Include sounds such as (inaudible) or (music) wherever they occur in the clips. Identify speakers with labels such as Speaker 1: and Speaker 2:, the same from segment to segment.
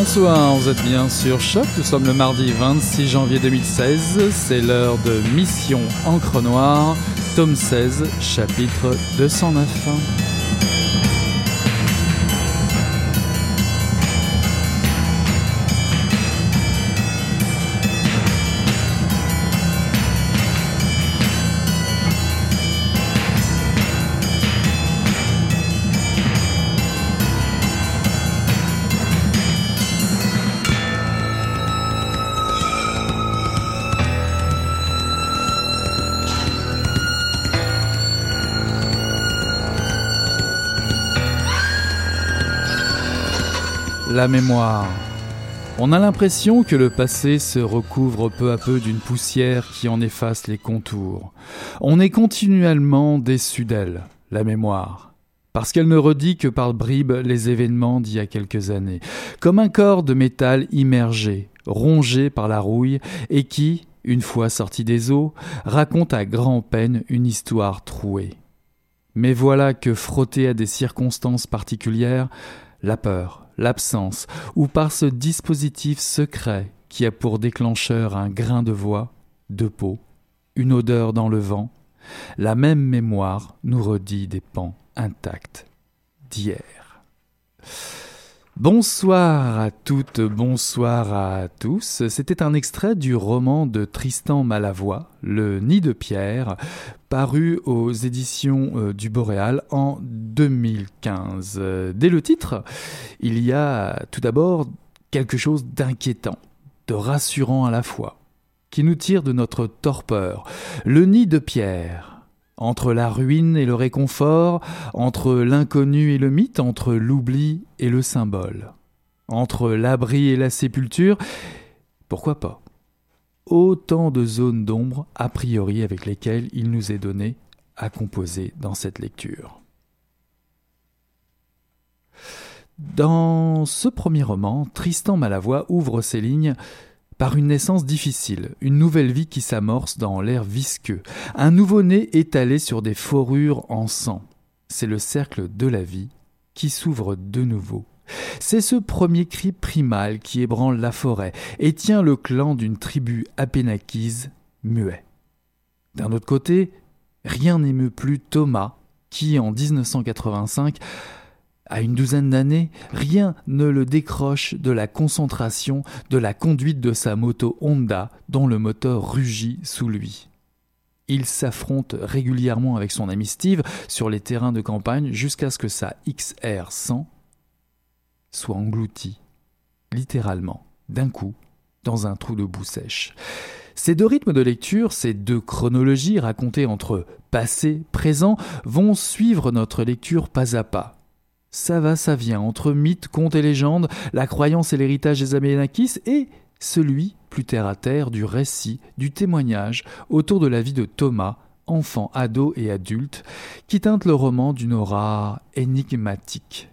Speaker 1: Bonsoir, vous êtes bien sur Choc. Nous sommes le mardi 26 janvier 2016. C'est l'heure de Mission Encre Noire, tome 16, chapitre 209. La mémoire. On a l'impression que le passé se recouvre peu à peu d'une poussière qui en efface les contours. On est continuellement déçu d'elle, la mémoire. Parce qu'elle ne redit que par bribes les événements d'il y a quelques années, comme un corps de métal immergé, rongé par la rouille, et qui, une fois sorti des eaux, raconte à grand-peine une histoire trouée. Mais voilà que frotté à des circonstances particulières, la peur, l'absence, ou par ce dispositif secret qui a pour déclencheur un grain de voix, de peau, une odeur dans le vent, la même mémoire nous redit des pans intacts d'hier. Bonsoir à toutes, bonsoir à tous. C'était un extrait du roman de Tristan Malavoie, Le Nid de Pierre, paru aux éditions euh, du Boréal en 2015. Dès le titre, il y a tout d'abord quelque chose d'inquiétant, de rassurant à la fois, qui nous tire de notre torpeur. Le Nid de Pierre, entre la ruine et le réconfort, entre l'inconnu et le mythe, entre l'oubli et le symbole, entre l'abri et la sépulture, pourquoi pas? Autant de zones d'ombre, a priori, avec lesquelles il nous est donné à composer dans cette lecture. Dans ce premier roman, Tristan Malavoie ouvre ses lignes par une naissance difficile, une nouvelle vie qui s'amorce dans l'air visqueux, un nouveau-né étalé sur des fourrures en sang. C'est le cercle de la vie qui s'ouvre de nouveau. C'est ce premier cri primal qui ébranle la forêt et tient le clan d'une tribu apénakise muet. D'un autre côté, rien n'émeut plus Thomas, qui en 1985 à une douzaine d'années, rien ne le décroche de la concentration de la conduite de sa moto Honda dont le moteur rugit sous lui. Il s'affronte régulièrement avec son ami Steve sur les terrains de campagne jusqu'à ce que sa XR 100 soit engloutie, littéralement, d'un coup, dans un trou de boue sèche. Ces deux rythmes de lecture, ces deux chronologies racontées entre passé, présent, vont suivre notre lecture pas à pas, ça va, ça vient, entre mythes, contes et légendes, la croyance et l'héritage des Aménakis, et celui, plus terre à terre, du récit, du témoignage autour de la vie de Thomas, enfant, ado et adulte, qui teinte le roman d'une aura énigmatique.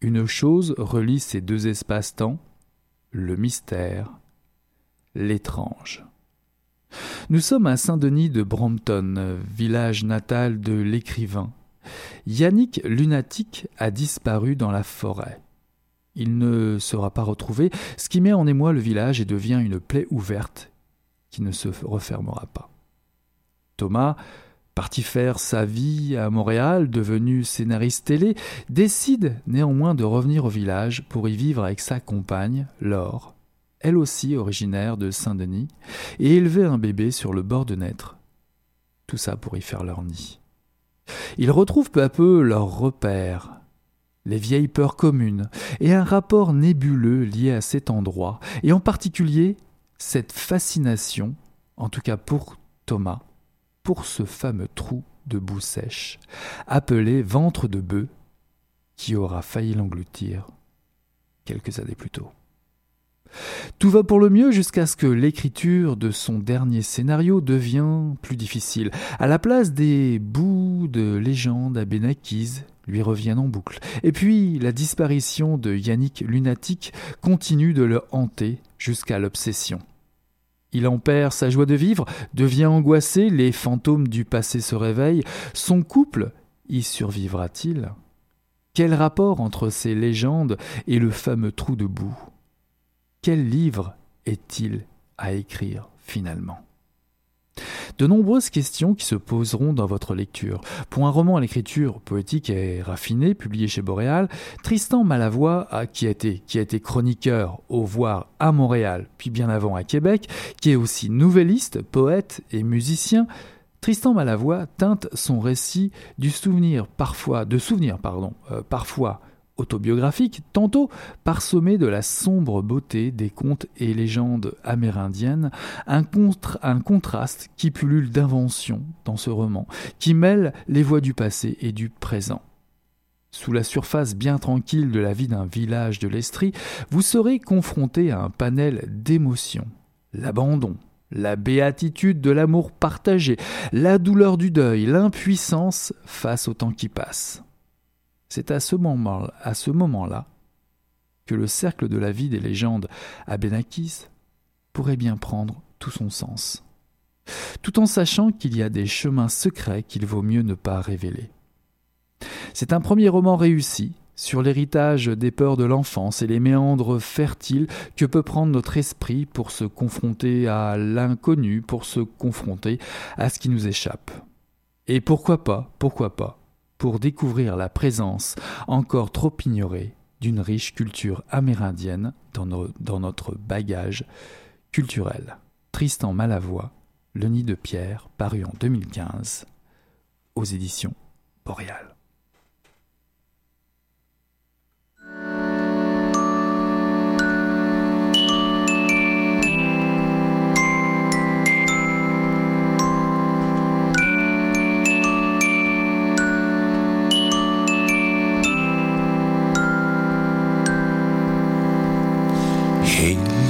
Speaker 1: Une chose relie ces deux espaces-temps, le mystère, l'étrange. Nous sommes à Saint-Denis de Brompton, village natal de l'écrivain. Yannick Lunatique a disparu dans la forêt. Il ne sera pas retrouvé, ce qui met en émoi le village et devient une plaie ouverte qui ne se refermera pas. Thomas, parti faire sa vie à Montréal, devenu scénariste télé, décide néanmoins de revenir au village pour y vivre avec sa compagne, Laure, elle aussi originaire de Saint-Denis, et élever un bébé sur le bord de naître. Tout ça pour y faire leur nid. Ils retrouvent peu à peu leurs repères, les vieilles peurs communes, et un rapport nébuleux lié à cet endroit, et en particulier cette fascination, en tout cas pour Thomas, pour ce fameux trou de boue sèche, appelé ventre de bœuf, qui aura failli l'engloutir quelques années plus tôt. Tout va pour le mieux jusqu'à ce que l'écriture de son dernier scénario devient plus difficile. À la place des bouts de légende à Benakis lui reviennent en boucle. Et puis la disparition de Yannick Lunatique continue de le hanter jusqu'à l'obsession. Il en perd sa joie de vivre, devient angoissé, les fantômes du passé se réveillent. Son couple y survivra-t-il? Quel rapport entre ces légendes et le fameux trou de boue? Quel livre est-il à écrire finalement? De nombreuses questions qui se poseront dans votre lecture. Pour un roman à l'écriture poétique et raffinée, publié chez Boréal, Tristan Malavoie, qui, a été, chroniqueur au voir à Montréal, puis bien avant à Québec, qui est aussi nouvelliste, poète et musicien, Tristan Malavoie teinte son récit du souvenir parfois, de souvenirs pardon, euh, parfois autobiographique, tantôt parsemé de la sombre beauté des contes et légendes amérindiennes, un, un contraste qui pullule d'invention dans ce roman, qui mêle les voix du passé et du présent. Sous la surface bien tranquille de la vie d'un village de l'Estrie, vous serez confronté à un panel d'émotions. L'abandon, la béatitude de l'amour partagé, la douleur du deuil, l'impuissance face au temps qui passe. C'est à ce moment-là moment que le cercle de la vie des légendes à Benakis pourrait bien prendre tout son sens, tout en sachant qu'il y a des chemins secrets qu'il vaut mieux ne pas révéler. C'est un premier roman réussi sur l'héritage des peurs de l'enfance et les méandres fertiles que peut prendre notre esprit pour se confronter à l'inconnu, pour se confronter à ce qui nous échappe. Et pourquoi pas, pourquoi pas, pour découvrir la présence encore trop ignorée d'une riche culture amérindienne dans, notre bagage culturel. Tristan Malavoie, Le Nid de Pierre, paru en 2015 aux éditions Boréal.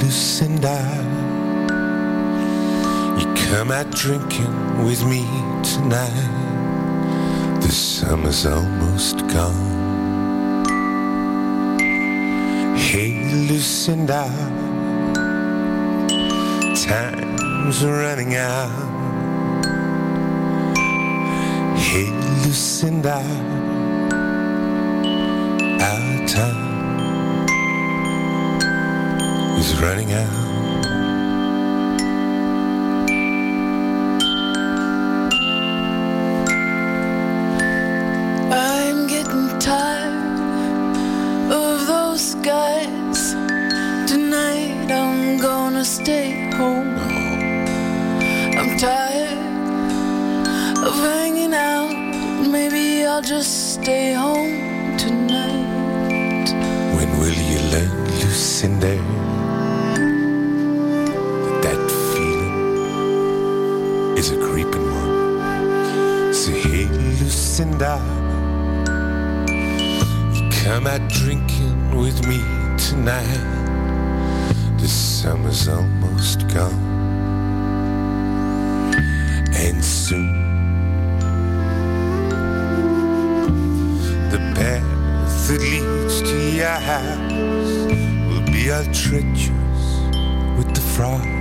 Speaker 2: Lucinda, you come out drinking with me tonight. The summer's almost gone. Hey, Lucinda, time's running out. Hey, Lucinda, our time is running out.
Speaker 3: I'm getting tired of those guys. Tonight I'm gonna stay home. I'm
Speaker 2: tired of hanging out. Maybe I'll just stay home tonight. When will you let loose? Lucinda, you come out drinking with me tonight. The summer's almost gone. And soon the path that leads to your house will be all treacherous with the frost,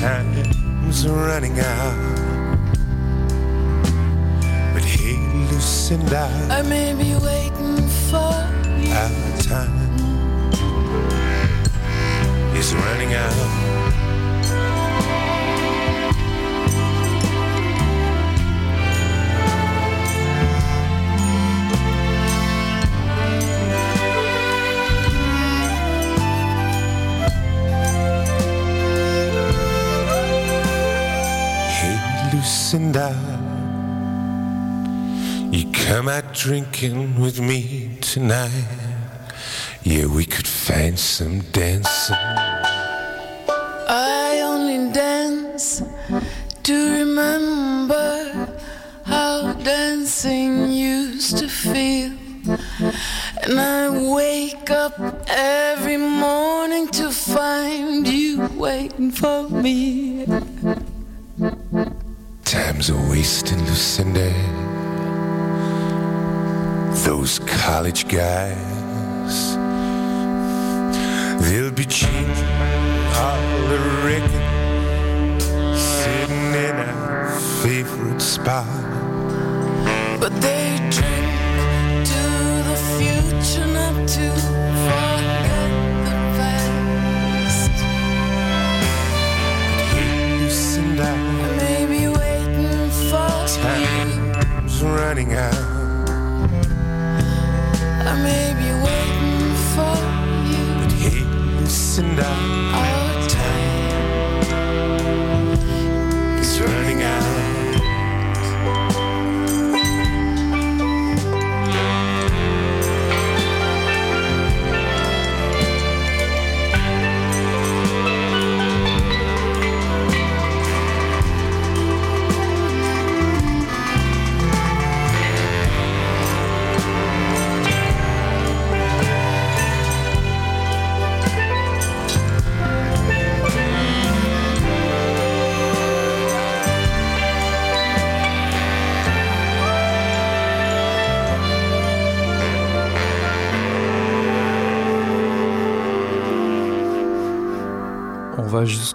Speaker 2: time's running out. But hey, Lucinda,
Speaker 3: I may be waiting for you.
Speaker 2: our time is running out. Lucinda, you come out drinking with me tonight. Yeah, we could find some dancing.
Speaker 3: I only dance to remember how dancing used to feel. And I wake up every morning to find you waiting for me.
Speaker 2: Time's a wasting, Lucinda. Those college guys, they'll be cheap all the record, sitting in our favorite spot.
Speaker 3: But they drink to the future, not to
Speaker 2: time's running out.
Speaker 3: I may be waiting for you.
Speaker 2: But hey, Lucinda,
Speaker 3: Our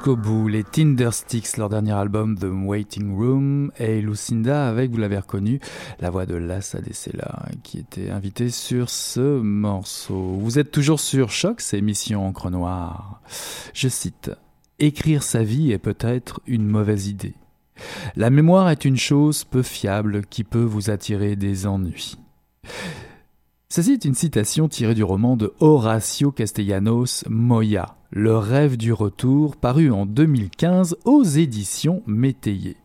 Speaker 1: jusqu'au bout. Les Tindersticks, leur dernier album The Waiting Room, et Lucinda avec, vous l'avez reconnu, la voix de Lassa Dessela, qui était invitée sur ce morceau. Vous êtes toujours sur Choc, c'est émission Encre Noire. Je cite Écrire sa vie est peut-être une mauvaise idée. La mémoire est une chose peu fiable qui peut vous attirer des ennuis. Ceci est une citation tirée du roman de Horacio Castellanos Moya, Le rêve du retour, paru en 2015 aux éditions Métayer.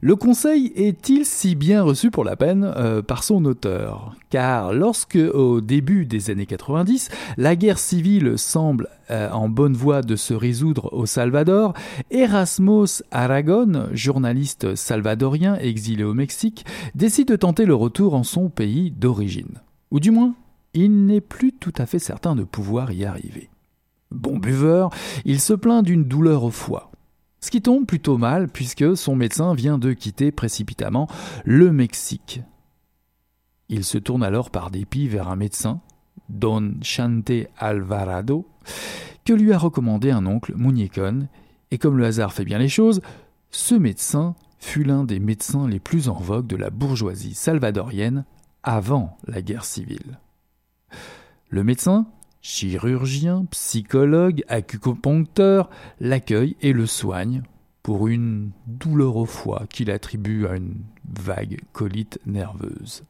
Speaker 1: Le conseil est-il si bien reçu pour la peine euh, par son auteur? Car lorsque, au début des années 90, la guerre civile semble euh, en bonne voie de se résoudre au Salvador, Erasmus Aragon, journaliste salvadorien exilé au Mexique, décide de tenter le retour en son pays d'origine. Ou du moins, il n'est plus tout à fait certain de pouvoir y arriver. Bon buveur, il se plaint d'une douleur au foie. Ce qui tombe plutôt mal puisque son médecin vient de quitter précipitamment le Mexique. Il se tourne alors par dépit vers un médecin, Don Chante Alvarado, que lui a recommandé un oncle, Muñecon, et comme le hasard fait bien les choses, ce médecin fut l'un des médecins les plus en vogue de la bourgeoisie salvadorienne avant la guerre civile. Le médecin, chirurgien, psychologue, acupuncteur, l'accueille et le soigne pour une douleur au foie qu'il attribue à une vague colite nerveuse.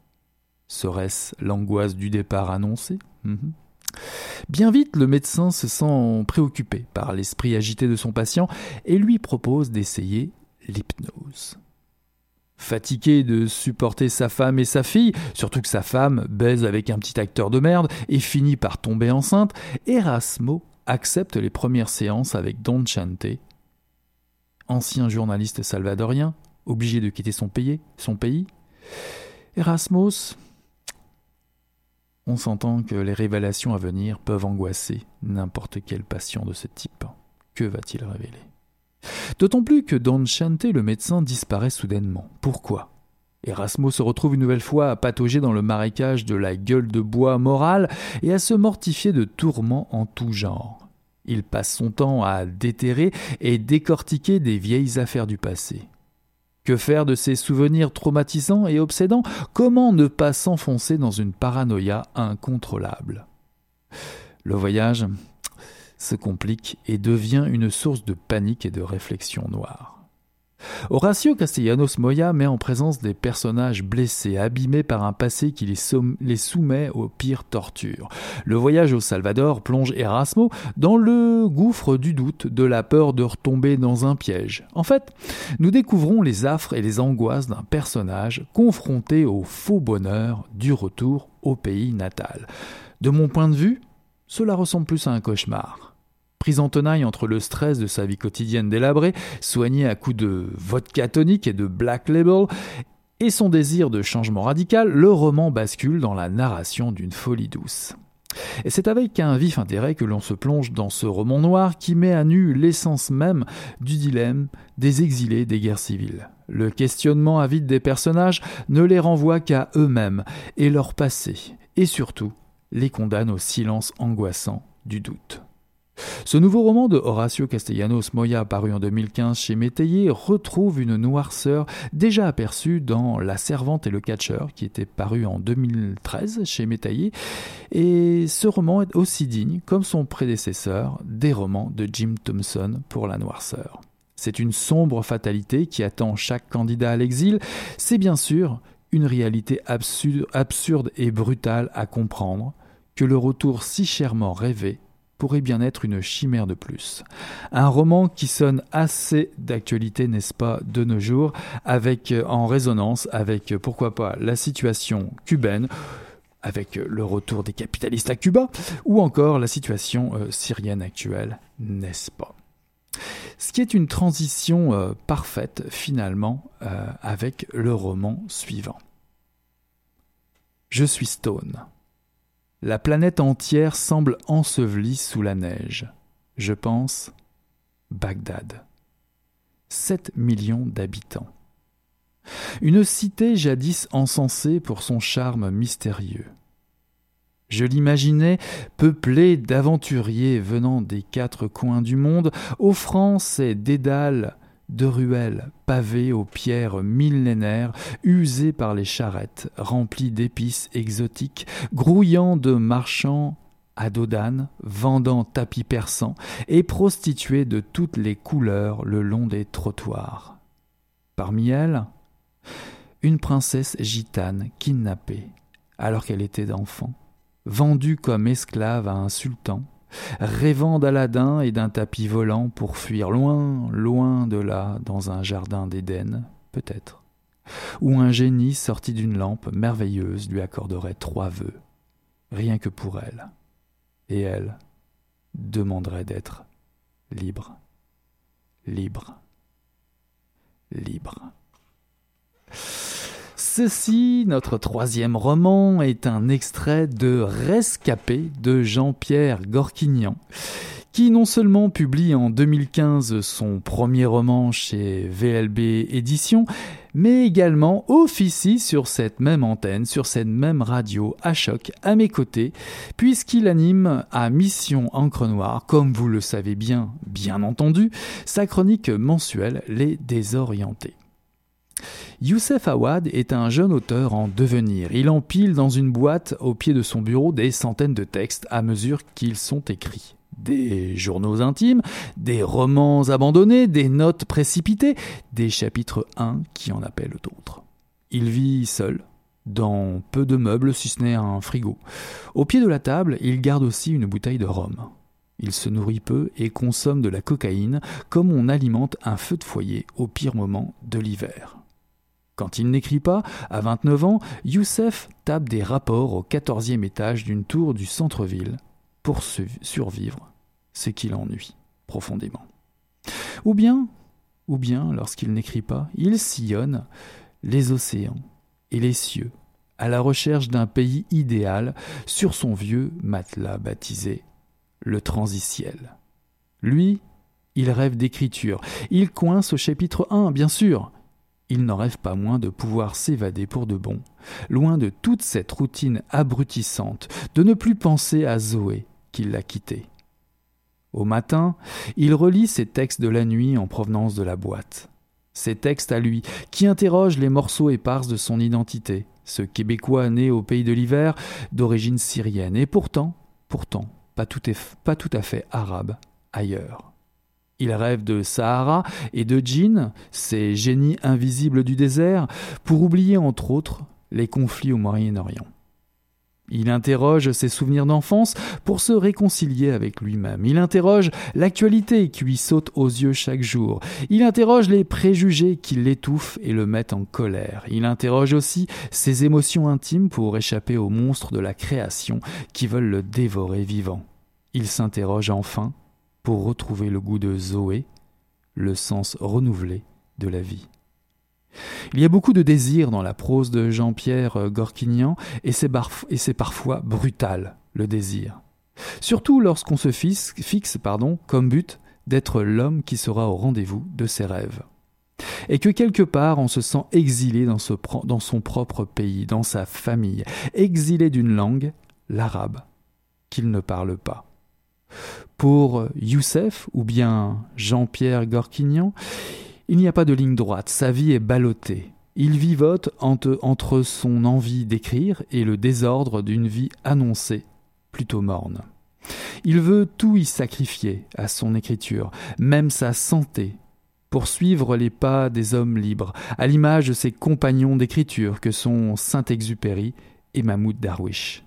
Speaker 1: Serait-ce l'angoisse du départ annoncé mhm. Bien vite, le médecin se sent préoccupé par l'esprit agité de son patient et lui propose d'essayer l'hypnose. Fatigué de supporter sa femme et sa fille, surtout que sa femme baise avec un petit acteur de merde et finit par tomber enceinte, Erasmo accepte les premières séances avec Don Chante, ancien journaliste salvadorien, obligé de quitter son pays. Son. Erasmus on s'entend que les révélations à venir peuvent angoisser n'importe quel patient de ce type. Que va-t-il révéler? D'autant plus que Don Chante, le médecin, disparaît soudainement. Pourquoi? Erasmo se retrouve une nouvelle fois à patauger dans le marécage de la gueule de bois morale et à se mortifier de tourments en tout genre. Il passe son temps à déterrer et décortiquer des vieilles affaires du passé. Que faire de ces souvenirs traumatisants et obsédants? Comment ne pas s'enfoncer dans une paranoïa incontrôlable? Le voyage? Se complique et devient une source de panique et de réflexion noire. Horacio Castellanos Moya met en présence des personnages blessés, abîmés par un passé qui les, soumet aux pires tortures. Le voyage au Salvador plonge Erasmo dans le gouffre du doute, de la peur de retomber dans un piège. En fait, nous découvrons les affres et les angoisses d'un personnage confronté au faux bonheur du retour au pays natal. De mon point de vue, cela ressemble plus à un cauchemar. Pris en tenaille entre le stress de sa vie quotidienne délabrée, soigné à coups de vodka tonique et de black label, et son désir de changement radical, le roman bascule dans la narration d'une folie douce. Et c'est avec un vif intérêt que l'on se plonge dans ce roman noir qui met à nu l'essence même du dilemme des exilés des guerres civiles. Le questionnement avide des personnages ne les renvoie qu'à eux-mêmes et leur passé, et surtout les condamne au silence angoissant du doute. Ce nouveau roman de Horacio Castellanos Moya, paru en 2015 chez Métayer, retrouve une noirceur déjà aperçue dans La Servante et le Catcheur, qui était paru en 2013 chez Métayer, et ce roman est aussi digne, comme son prédécesseur, des romans de Jim Thompson pour la noirceur. C'est une sombre fatalité qui attend chaque candidat à l'exil, c'est bien sûr une réalité absurde, absurde et brutale à comprendre, que le retour si chèrement rêvé pourrait bien être une chimère de plus. Un roman qui sonne assez d'actualité, n'est-ce pas, de nos jours, avec euh, en résonance avec euh, pourquoi pas la situation cubaine avec euh, le retour des capitalistes à Cuba, ou encore la situation syrienne actuelle, n'est-ce pas? Ce qui est une transition parfaite finalement avec le roman suivant. Je suis Stone. La planète entière semble ensevelie sous la neige. Je pense Bagdad. 7 millions d'habitants. Une cité jadis encensée pour son charme mystérieux. Je l'imaginais peuplée d'aventuriers venant des quatre coins du monde, offrant ses dédales de ruelles pavées aux pierres millénaires, usées par les charrettes, remplies d'épices exotiques, grouillant de marchands à dos vendant tapis persans et prostituées de toutes les couleurs le long des trottoirs. Parmi elles, une princesse gitane kidnappée alors qu'elle était enfant, vendue comme esclave à un sultan, rêvant d'Aladin et d'un tapis volant pour fuir loin, loin de là, dans un jardin d'Éden, peut-être, où un génie sorti d'une lampe merveilleuse lui accorderait trois vœux, rien que pour elle, et elle demanderait d'être libre, libre, libre. Ceci, notre troisième roman, est un extrait de Rescapé de Jean-Pierre Gorquignan, qui non seulement publie en 2015 son premier roman chez VLB Éditions, mais également officie sur cette même antenne, sur cette même radio à choc, à mes côtés, puisqu'il anime à Mission Encre Noire, comme vous le savez bien, bien entendu, sa chronique mensuelle Les Désorientés. Youssef Awad est un jeune auteur en devenir. Il empile dans une boîte au pied de son bureau des centaines de textes à mesure qu'ils sont écrits. Des journaux intimes, des romans abandonnés, des notes précipitées, des chapitres 1 qui en appellent d'autres. Il vit seul, dans peu de meubles si ce n'est un frigo. Au pied de la table, il garde aussi une bouteille de rhum. Il se nourrit peu et consomme de la cocaïne comme on alimente un feu de foyer au pire moment de l'hiver. Quand il n'écrit pas, à 29 ans, Youssef tape des rapports au quatorzième étage d'une tour du centre-ville pour survivre, ce qui l'ennuie profondément. Ou bien, ou bien, lorsqu'il n'écrit pas, il sillonne les océans et les cieux à la recherche d'un pays idéal sur son vieux matelas baptisé le transiciel. Lui, il rêve d'écriture. Il coince au chapitre 1, bien sûr. Il n'en rêve pas moins de pouvoir s'évader pour de bon, loin de toute cette routine abrutissante, de ne plus penser à Zoé qui l'a quitté. Au matin, il relit ses textes de la nuit en provenance de la boîte. Ses textes à lui, qui interrogent les morceaux épars de son identité, ce Québécois né au pays de l'hiver, d'origine syrienne, et pourtant, pourtant, pas tout, pas tout à fait arabe ailleurs. Il rêve de Sahara et de djinns, ces génies invisibles du désert, pour oublier entre autres les conflits au Moyen-Orient. Il interroge ses souvenirs d'enfance pour se réconcilier avec lui-même. Il interroge l'actualité qui lui saute aux yeux chaque jour. Il interroge les préjugés qui l'étouffent et le mettent en colère. Il interroge aussi ses émotions intimes pour échapper aux monstres de la création qui veulent le dévorer vivant. Il s'interroge enfin pour retrouver le goût de Zoé, le sens renouvelé de la vie. Il y a beaucoup de désir dans la prose de Jean-Pierre Gorquignan, et c'est, parfois brutal, le désir. Surtout lorsqu'on se fixe, comme but d'être l'homme qui sera au rendez-vous de ses rêves. Et que quelque part on se sent exilé dans son propre pays, dans sa famille, exilé d'une langue, l'arabe, qu'il ne parle pas. Pour Youssef ou bien Jean-Pierre Gorquignan, il n'y a pas de ligne droite, sa vie est ballottée. Il vivote entre son envie d'écrire et le désordre d'une vie annoncée, plutôt morne. Il veut tout y sacrifier à son écriture, même sa santé, pour suivre les pas des hommes libres, à l'image de ses compagnons d'écriture que sont Saint-Exupéry et Mahmoud Darwish.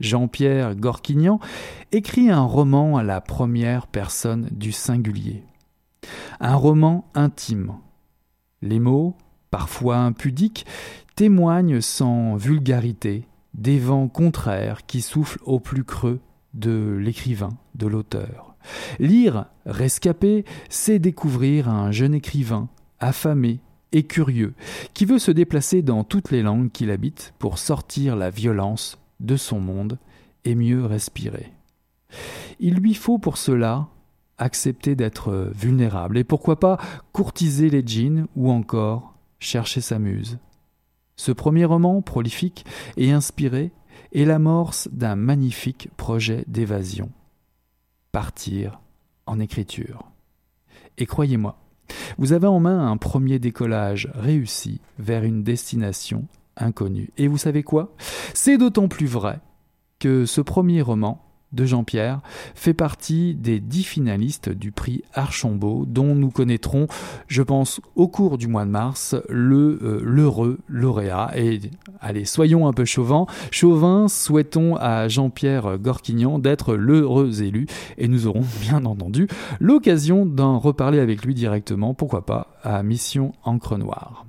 Speaker 1: Jean-Pierre Gorquignan écrit un roman à la première personne du singulier. Un roman intime. Les mots, parfois impudiques, témoignent sans vulgarité des vents contraires qui soufflent au plus creux de l'écrivain, de l'auteur. Lire Rescapé, c'est découvrir un jeune écrivain, affamé et curieux, qui veut se déplacer dans toutes les langues qu'il habite pour sortir la violence de son monde et mieux respirer. Il lui faut pour cela accepter d'être vulnérable et pourquoi pas courtiser les djinns ou encore chercher sa muse. Ce premier roman, prolifique et inspiré, est l'amorce d'un magnifique projet d'évasion. Partir en écriture. Et croyez-moi, vous avez en main un premier décollage réussi vers une destination inconnue. Et vous savez quoi? C'est d'autant plus vrai que ce premier roman de Jean-Pierre fait partie des dix finalistes du prix Archambault dont nous connaîtrons, je pense, au cours du mois de mars, le euh, l'heureux lauréat. Et allez, soyons un peu chauvins. Chauvin, souhaitons à Jean-Pierre Gorquignan d'être l'heureux élu et nous aurons bien entendu l'occasion d'en reparler avec lui directement, pourquoi pas, à Mission Encre Noire.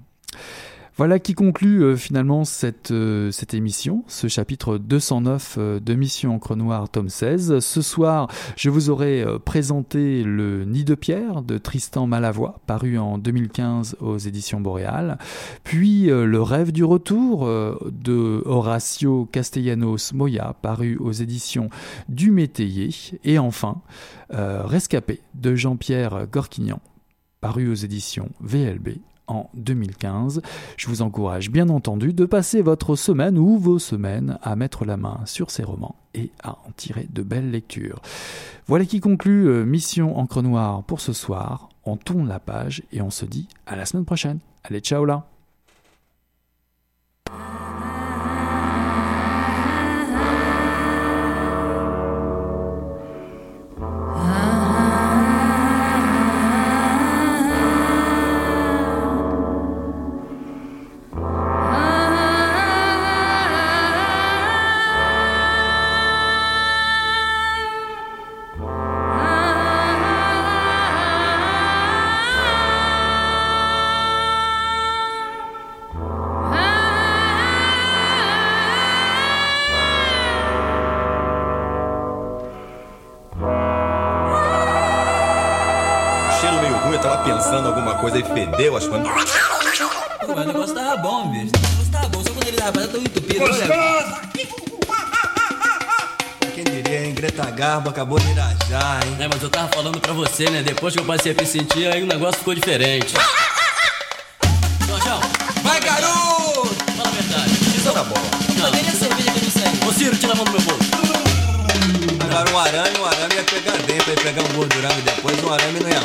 Speaker 1: Voilà qui conclut euh, finalement cette, euh, cette émission, ce chapitre 209 euh, de Mission Encre Noire, tome 16. Ce soir, je vous aurai présenté Le Nid de Pierre de Tristan Malavoie, paru en 2015 aux éditions Boréal, puis Le Rêve du Retour de Horacio Castellanos Moya, paru aux éditions du Métayer, et enfin Rescapé de Jean-Pierre Gorquignan, paru aux éditions VLB en 2015. Je vous encourage bien entendu de passer votre semaine ou vos semaines à mettre la main sur ces romans et à en tirer de belles lectures. Voilà qui conclut euh, Mission Encre Noire pour ce soir. On tourne la page et on se dit à la semaine prochaine. Allez, ciao là
Speaker 4: e fedeu, acho que.
Speaker 5: Mas o negócio tava bom, bicho. O negócio tava bom, só quando ele tava tão entupido. Olha,
Speaker 4: Quem diria, hein? Greta Garbo acabou de irajar, hein?
Speaker 5: É, mas eu tava falando pra você, né? Depois que eu passei a me sentir, aí o negócio ficou diferente. Jorjão,
Speaker 4: Vai, garoto!
Speaker 5: fala a verdade.
Speaker 4: Isso tá bom.
Speaker 5: Não, nem a cerveja que eu não. Ô, Ciro, tira a mão do meu bolso.
Speaker 4: Agora um arame, um arame ia pegar dentro, ia pegar um gordurame depois, um arame não ia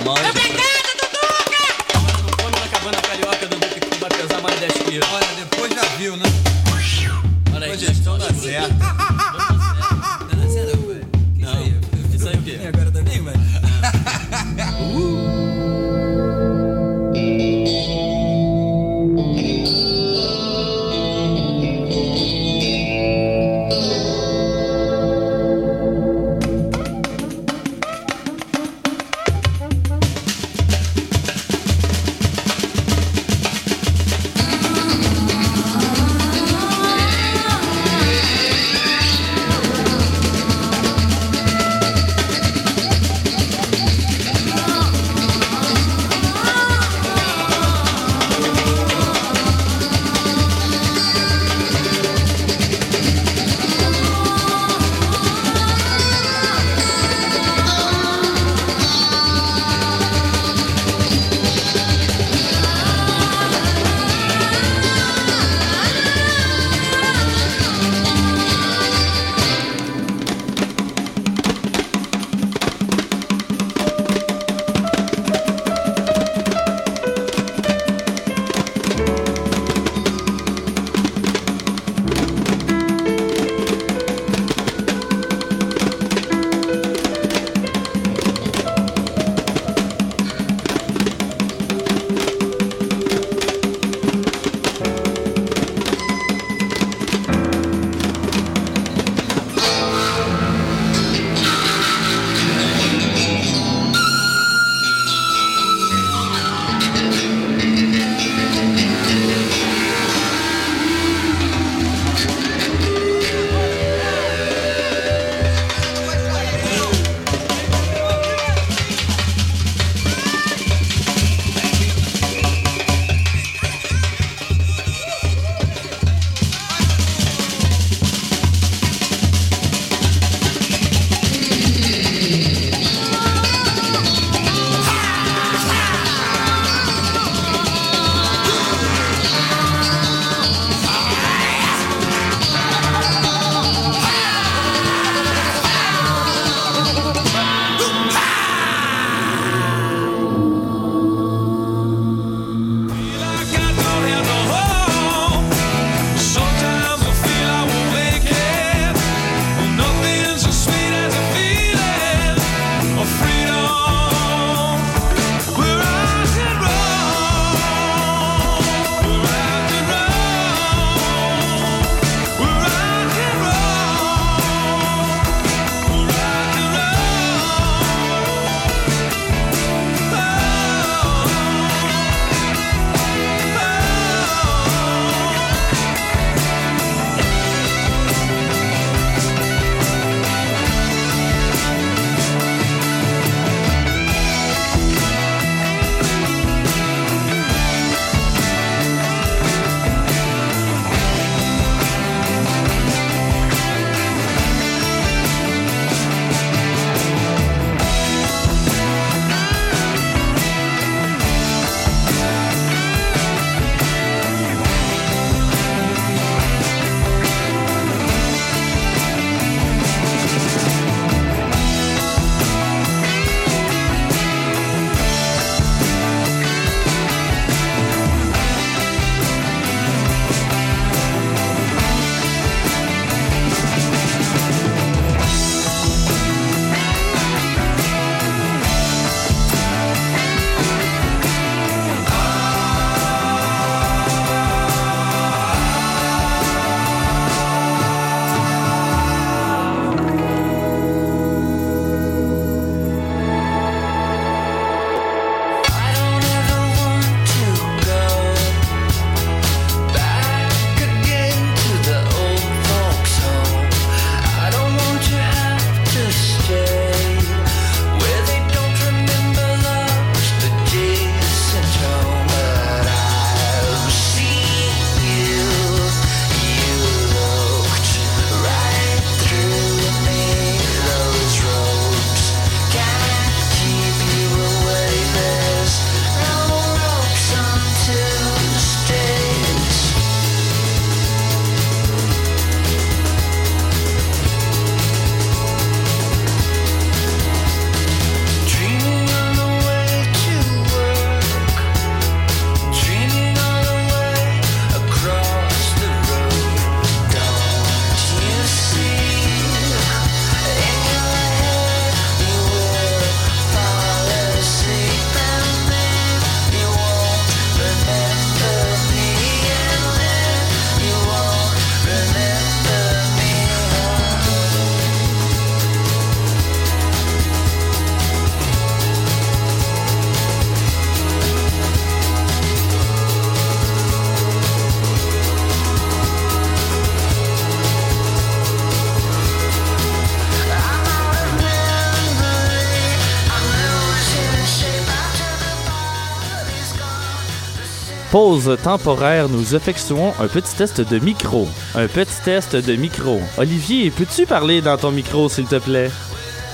Speaker 6: pause temporaire, nous effectuons un petit test de micro. Un petit test de micro. Olivier, peux-tu parler dans ton micro, s'il te plaît?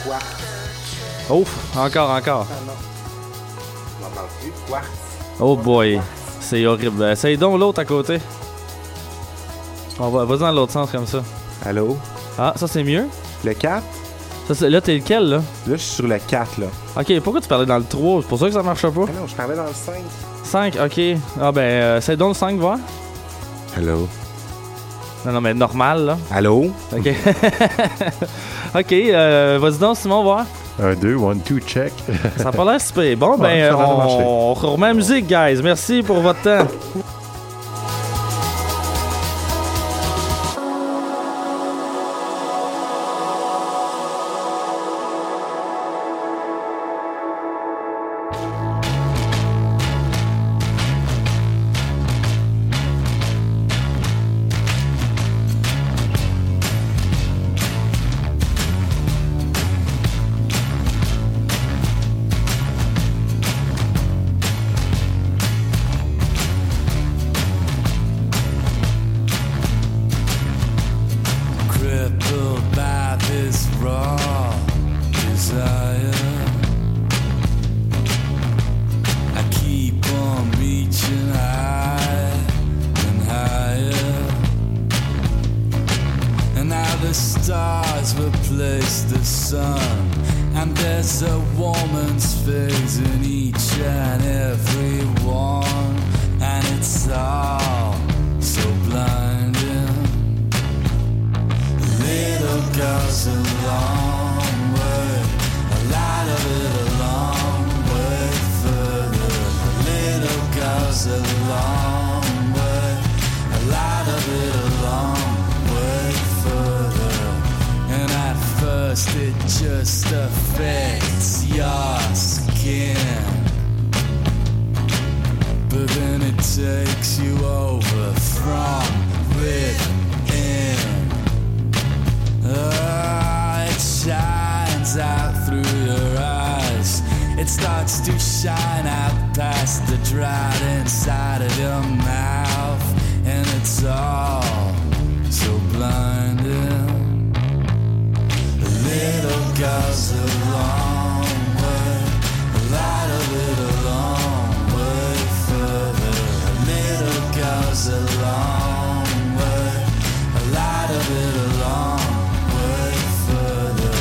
Speaker 7: Quoi?
Speaker 6: Ouf, encore, encore.
Speaker 7: Ah?
Speaker 6: Oh boy, c'est horrible. Essaye donc l'autre à côté. On va, dans l'autre sens comme ça.
Speaker 7: Allô?
Speaker 6: Ah, ça c'est mieux?
Speaker 7: Le 4?
Speaker 6: Ça, c'est- là, t'es lequel, là?
Speaker 7: Là, je suis sur le 4, là.
Speaker 6: Ok, pourquoi tu parlais dans le 3? C'est pour ça que ça marche pas?
Speaker 7: Ah non, je parlais dans le 5.
Speaker 6: 5, ok. Ah ben, euh, c'est donc le 5, voir.
Speaker 7: Allô?
Speaker 6: Non, non, mais normal, là.
Speaker 7: Allô?
Speaker 6: Ok. (laughs) ok, euh, vas-y donc, Simon, voir.
Speaker 8: Un, deux, one, two, check.
Speaker 6: Ça a pas l'air super. Bon, (laughs) ben,
Speaker 8: Ouais,
Speaker 6: on remet la musique, guys. Merci pour votre temps.
Speaker 9: Just affects your skin. But then it takes you over from within. Ah, it shines out through your eyes. It starts to shine out past the drought inside of your mouth. And it's all so blinding. Goes a long way. A lot of it a long way further. A little goes a long way. A lot of it a long way further.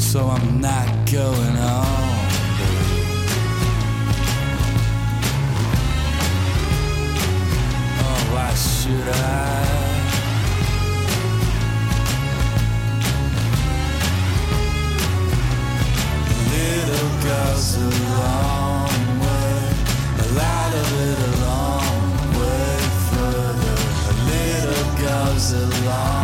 Speaker 9: So I'm not going on. Oh, why should I? Goes a long way, a lot of it a long way further. A little goes a long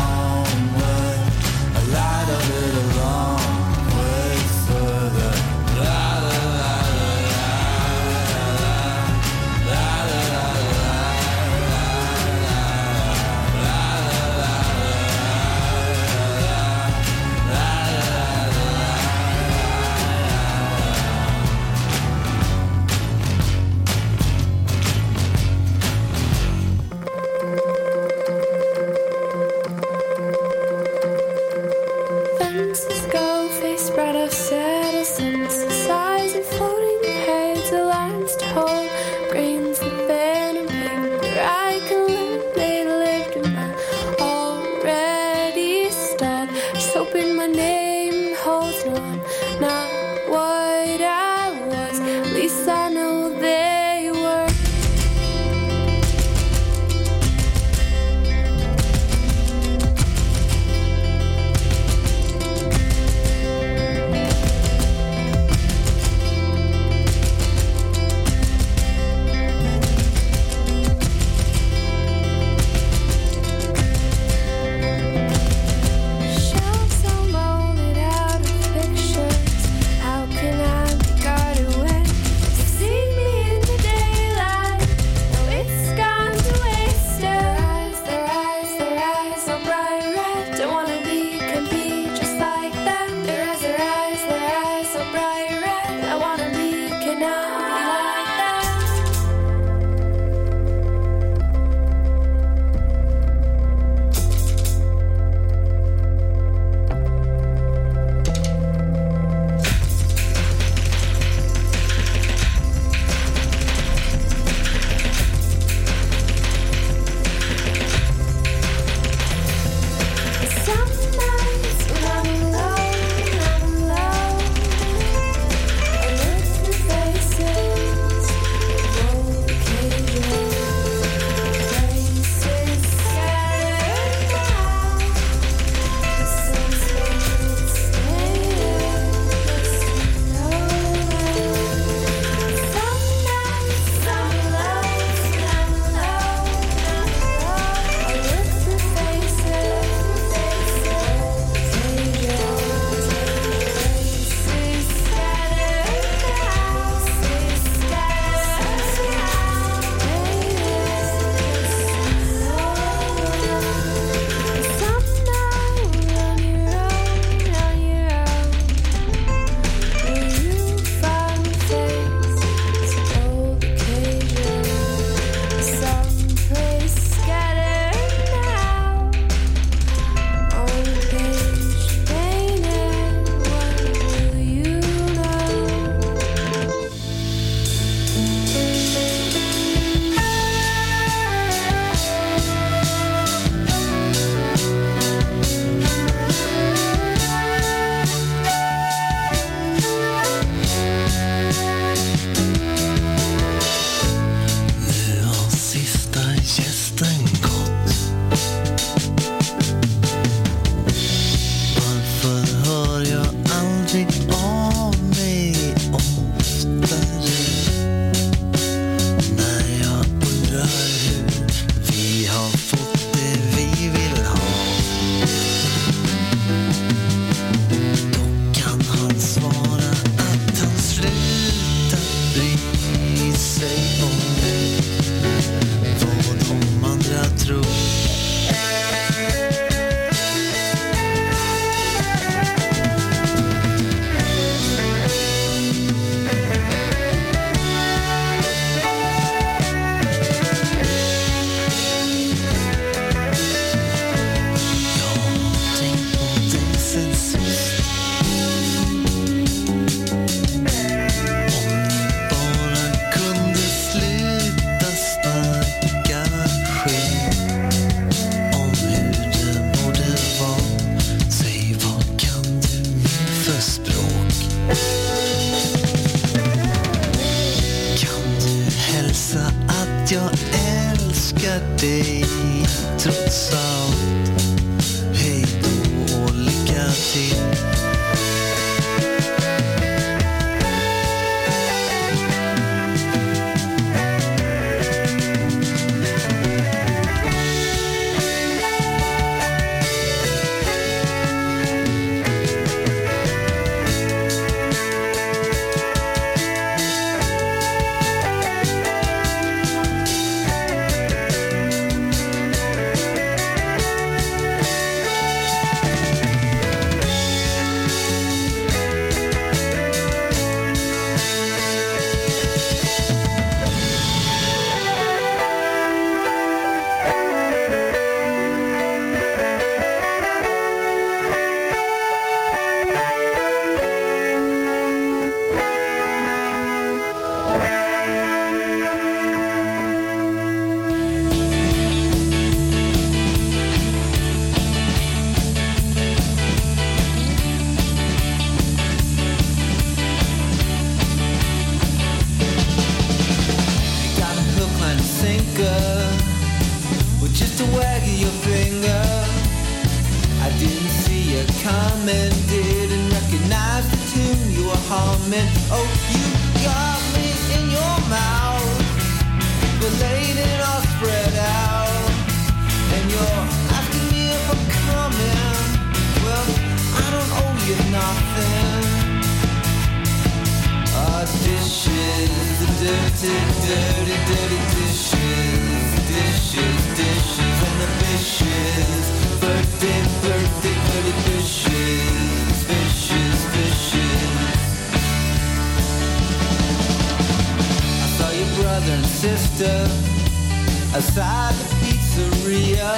Speaker 10: outside the pizzeria,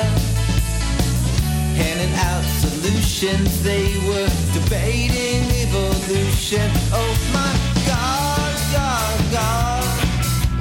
Speaker 10: handing out solutions. They were debating evolution. Oh my God, God, God,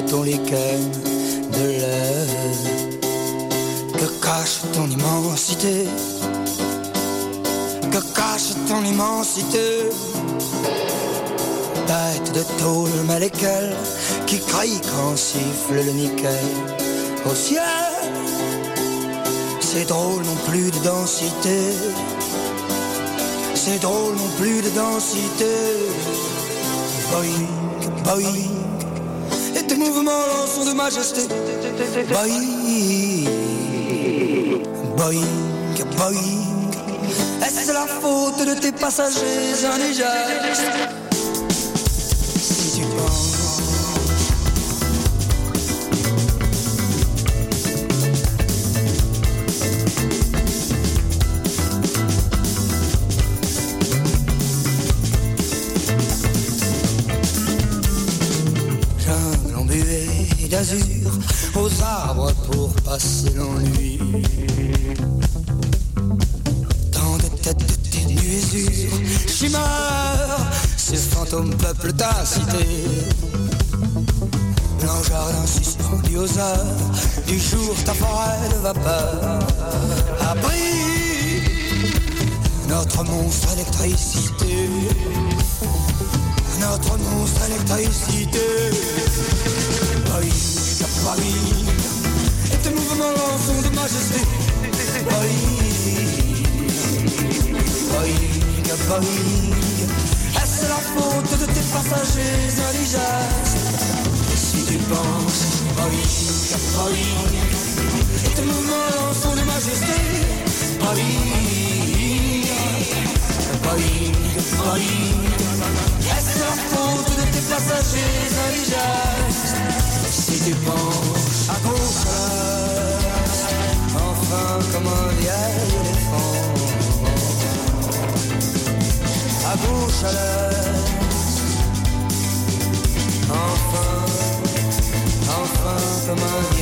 Speaker 11: ton lichen de laine. Que cache ton immensité Que cache ton immensité Bête de tôle maléquelle qui crie quand siffle le nickel au ciel. C'est drôle non plus de densité. C'est drôle non plus de densité. Boing, boing. Tes mouvements de majesté. Boing, boing, boing. Est-ce la faute de tes passagers indigènes fantômes peuplent ta cité. Blanc jardin suspendu aux heures, du jour ta forêt de vapeur. Abri notre monstre électricité. Notre monstre électricité Paris, Paris Et tes mouvements sont de majesté Paris, Paris, Paris Est-ce la faute de tes passagers indigènes. Si tu penses Paris Et tes mouvements sont de majesté Paris, Paris, Paris Est-ce la faute de tes passagers indigènes? Si tu penses à gauche Enfin comme un vieil éléphant À l'est Enfin, enfin comme un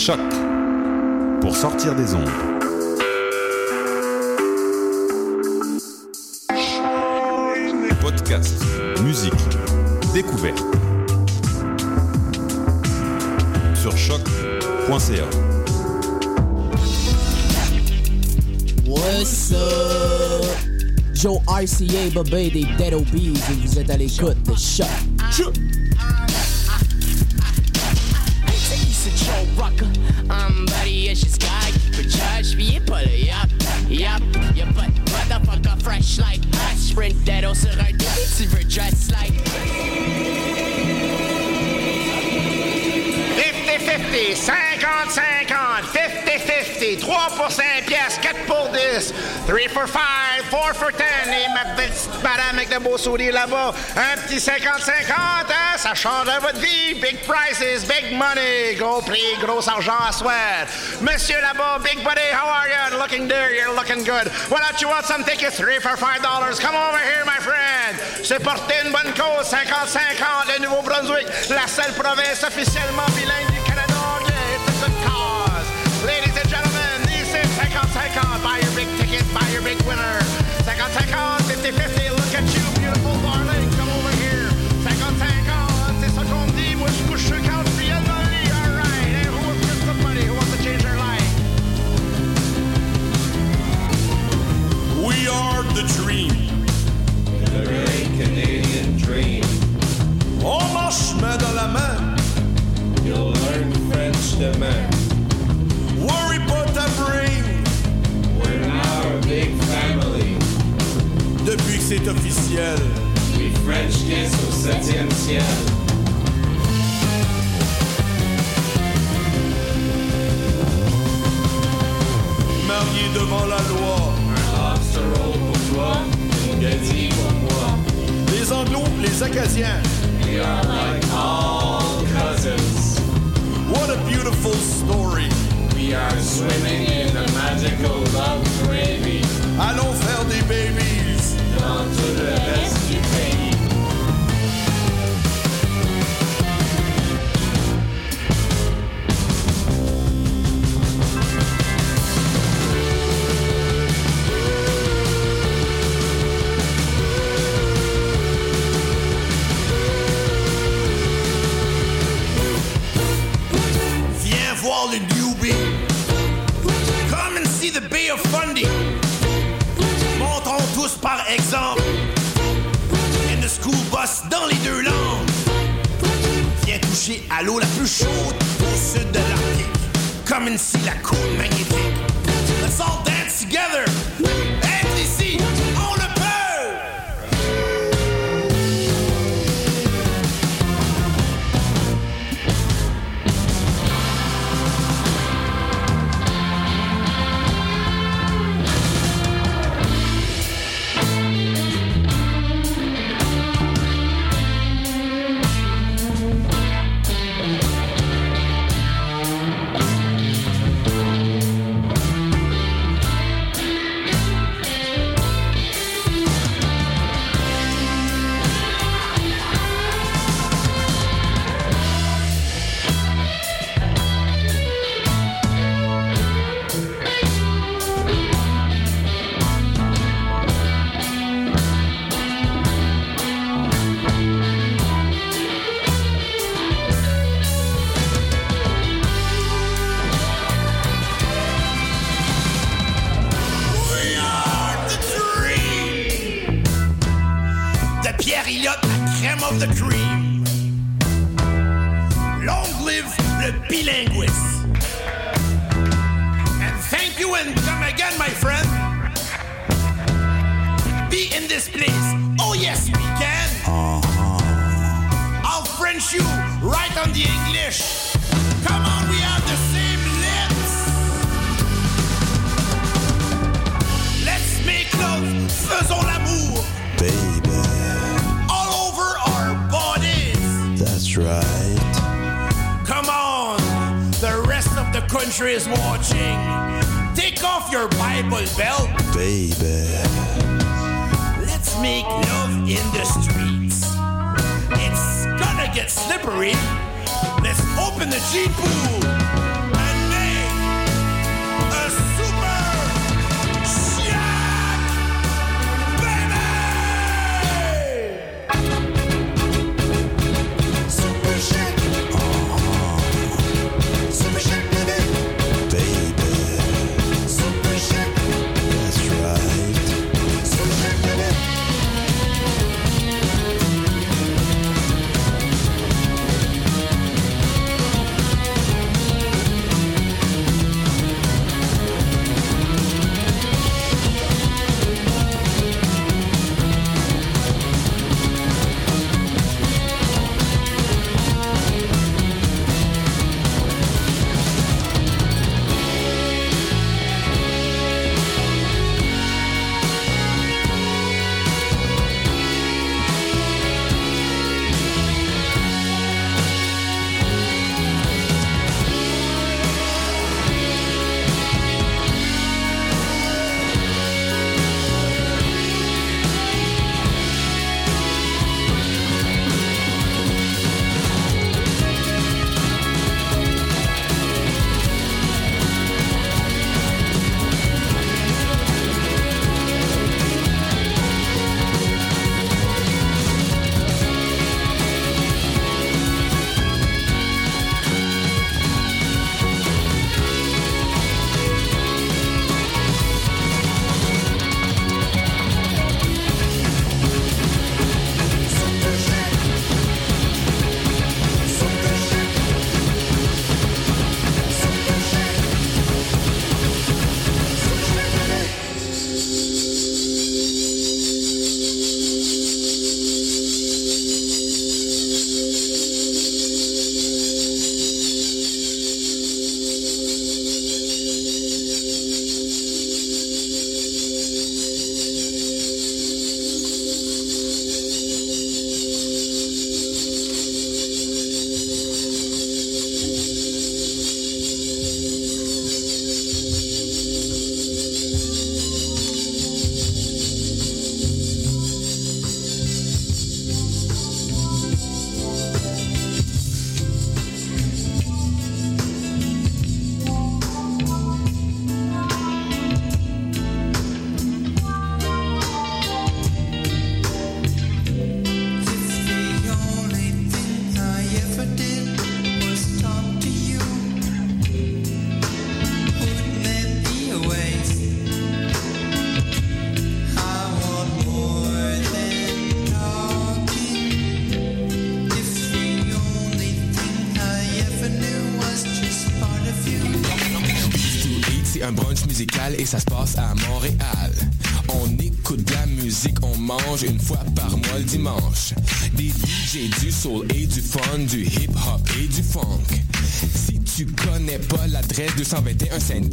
Speaker 12: Choc pour sortir des ondes. Podcast, musique, découverte. Sur choc.ca.
Speaker 13: What's up? Joe RCA, Bobé des Dead Obies et vous êtes à l'écoute de Choc.
Speaker 14: C'est
Speaker 15: piastres, 4 pour 10, 3 for 5, 4 for 10, et ma petite madame avec le beau sourire là-bas, un petit 50-50, hein, ça change votre vie, big prices, big money, gros prix, gros argent à soir. Monsieur là-bas, big buddy, how are you? Looking there, you're looking good. Why don't you want some tickets, 3 for 5 dollars, come over here, my friend. C'est porter une bonne cause, 50-50, le Nouveau-Brunswick, la seule province officiellement bilingue
Speaker 16: demain.
Speaker 12: Brain.
Speaker 16: We're now a big family.
Speaker 12: Depuis que c'est officiel.
Speaker 16: We French kiss au septième ciel.
Speaker 12: Marié devant la loi.
Speaker 16: Un lobster roll pour toi, une gadie pour moi.
Speaker 12: Les Anglo, les Acadiens.
Speaker 16: We are like all cousins.
Speaker 12: What a beautiful story.
Speaker 16: We are swimming in a magical love gravy.
Speaker 12: Allons faire des babies.
Speaker 16: Dans tout le reste du
Speaker 12: Viens voir. Come and see the Bay of Fundy. Montrons tous par exemple. In the school bus dans les deux langues. Viens toucher à l'eau la plus chaude au sud de l'Arctique. Comme and see la côte magnétique. Let's all dance together.
Speaker 17: baby.
Speaker 12: All over our bodies.
Speaker 17: That's right.
Speaker 12: Come on, the rest of the country is watching. Take off your Bible belt,
Speaker 17: baby.
Speaker 12: Let's make love in the streets. It's gonna get slippery. Let's
Speaker 10: open the Jeep pool.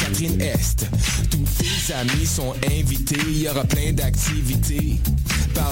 Speaker 18: Catherine Est, Tous tes amis sont invités, il y aura plein d'activités.